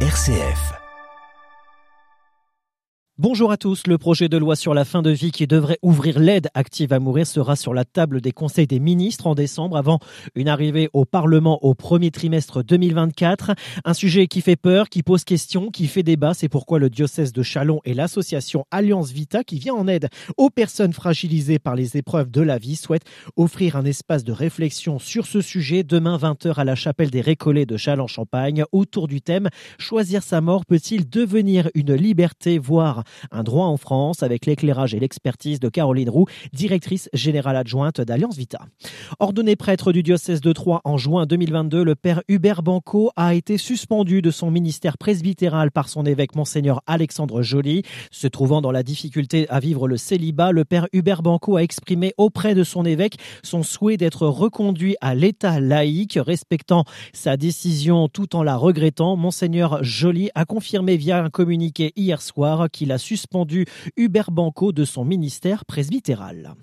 RCF. Bonjour à tous. Le projet de loi sur la fin de vie qui devrait ouvrir l'aide active à mourir sera sur la table des conseils des ministres en décembre avant une arrivée au Parlement au premier trimestre 2024. Un sujet qui fait peur, qui pose question, qui fait débat. C'est pourquoi le diocèse de Chalon et l'association Alliance Vita qui vient en aide aux personnes fragilisées par les épreuves de la vie souhaitent offrir un espace de réflexion sur ce sujet demain 20h à la chapelle des Récollets de Châlons-Champagne autour du thème Choisir sa mort peut-il devenir une liberté, voire un droit en France avec l'éclairage et l'expertise de Caroline Roux, directrice générale adjointe d'Alliance Vita. Ordonné prêtre du diocèse de Troyes en juin 2022, le père Hubert Banco a été suspendu de son ministère presbytéral par son évêque monseigneur Alexandre Joly. Se trouvant dans la difficulté à vivre le célibat, le père Hubert Banco a exprimé auprès de son évêque son souhait d'être reconduit à l'état laïque, respectant sa décision tout en la regrettant. Monseigneur Joly a confirmé via un communiqué hier soir qu'il a suspendu Hubert Banco de son ministère presbytéral.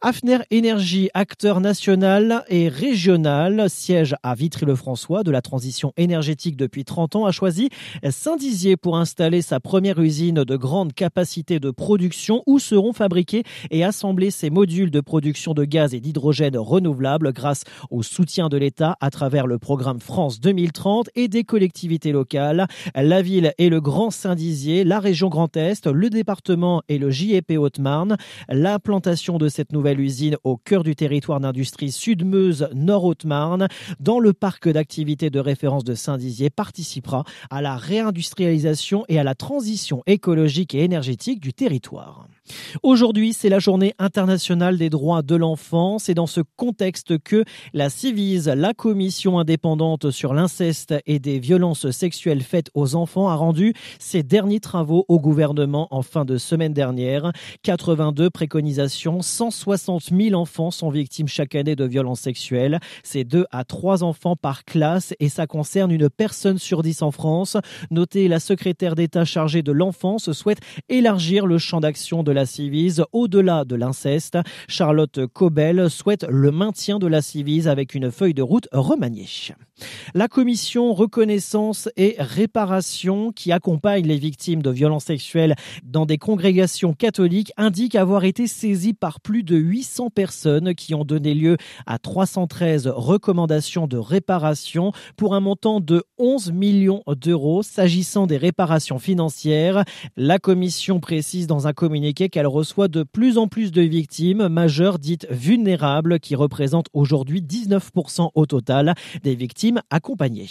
Afner Énergie, acteur national et régional, siège à Vitry-le-François de la transition énergétique depuis 30 ans, a choisi Saint-Dizier pour installer sa première usine de grande capacité de production où seront fabriqués et assemblés ces modules de production de gaz et d'hydrogène renouvelables grâce au soutien de l'État à travers le programme France 2030 et des collectivités locales. La ville et le Grand Saint-Dizier, la région Grand Est, le département et le JEP Haute-Marne. L'implantation de cette nouvelle usine au cœur du territoire d'industrie Sud-Meuse Nord-Haute-Marne dans le parc d'activités de référence de Saint-Dizier participera à la réindustrialisation et à la transition écologique et énergétique du territoire. Aujourd'hui, c'est la journée internationale des droits de l'enfant. C'est dans ce contexte que la CIVIS, la commission indépendante sur l'inceste et des violences sexuelles faites aux enfants, a rendu ses derniers travaux au gouvernement en fin de semaine dernière. 82 préconisations, 160 000 enfants sont victimes chaque année de violences sexuelles. C'est 2 à 3 enfants par classe et ça concerne une personne sur 10 en France. Notez, la secrétaire d'État chargée de l'enfance souhaite élargir le champ d'action de la Civise au-delà de l'inceste. Charlotte Cobel souhaite le maintien de la Civise avec une feuille de route remaniée. La commission reconnaissance et réparation qui accompagne les victimes de violences sexuelles dans des congrégations catholiques indique avoir été saisie par plus de 800 personnes qui ont donné lieu à 313 recommandations de réparation pour un montant de 11 millions d'euros. S'agissant des réparations financières, la commission précise dans un communiqué qu'elle reçoit de plus en plus de victimes majeures dites vulnérables qui représentent aujourd'hui 19% au total des victimes accompagnées.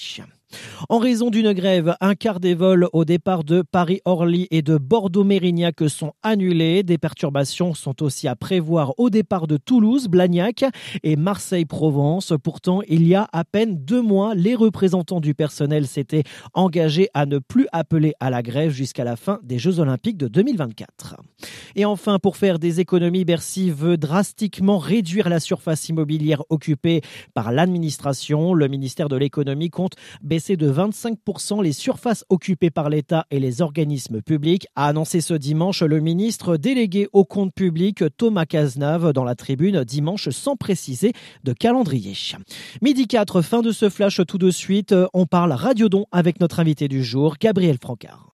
En raison d'une grève, un quart des vols au départ de Paris-Orly et de Bordeaux-Mérignac sont annulés. Des perturbations sont aussi à prévoir au départ de Toulouse, Blagnac et Marseille-Provence. Pourtant, il y a à peine deux mois, les représentants du personnel s'étaient engagés à ne plus appeler à la grève jusqu'à la fin des Jeux Olympiques de 2024. Et enfin, pour faire des économies, Bercy veut drastiquement réduire la surface immobilière occupée par l'administration. Le ministère de l'économie compte baisser de 25% les surfaces occupées par l'État et les organismes publics, a annoncé ce dimanche le ministre délégué au compte public Thomas Cazenave dans la tribune dimanche sans préciser de calendrier. Midi 4, fin de ce flash tout de suite. On parle Radiodon avec notre invité du jour, Gabriel Francard.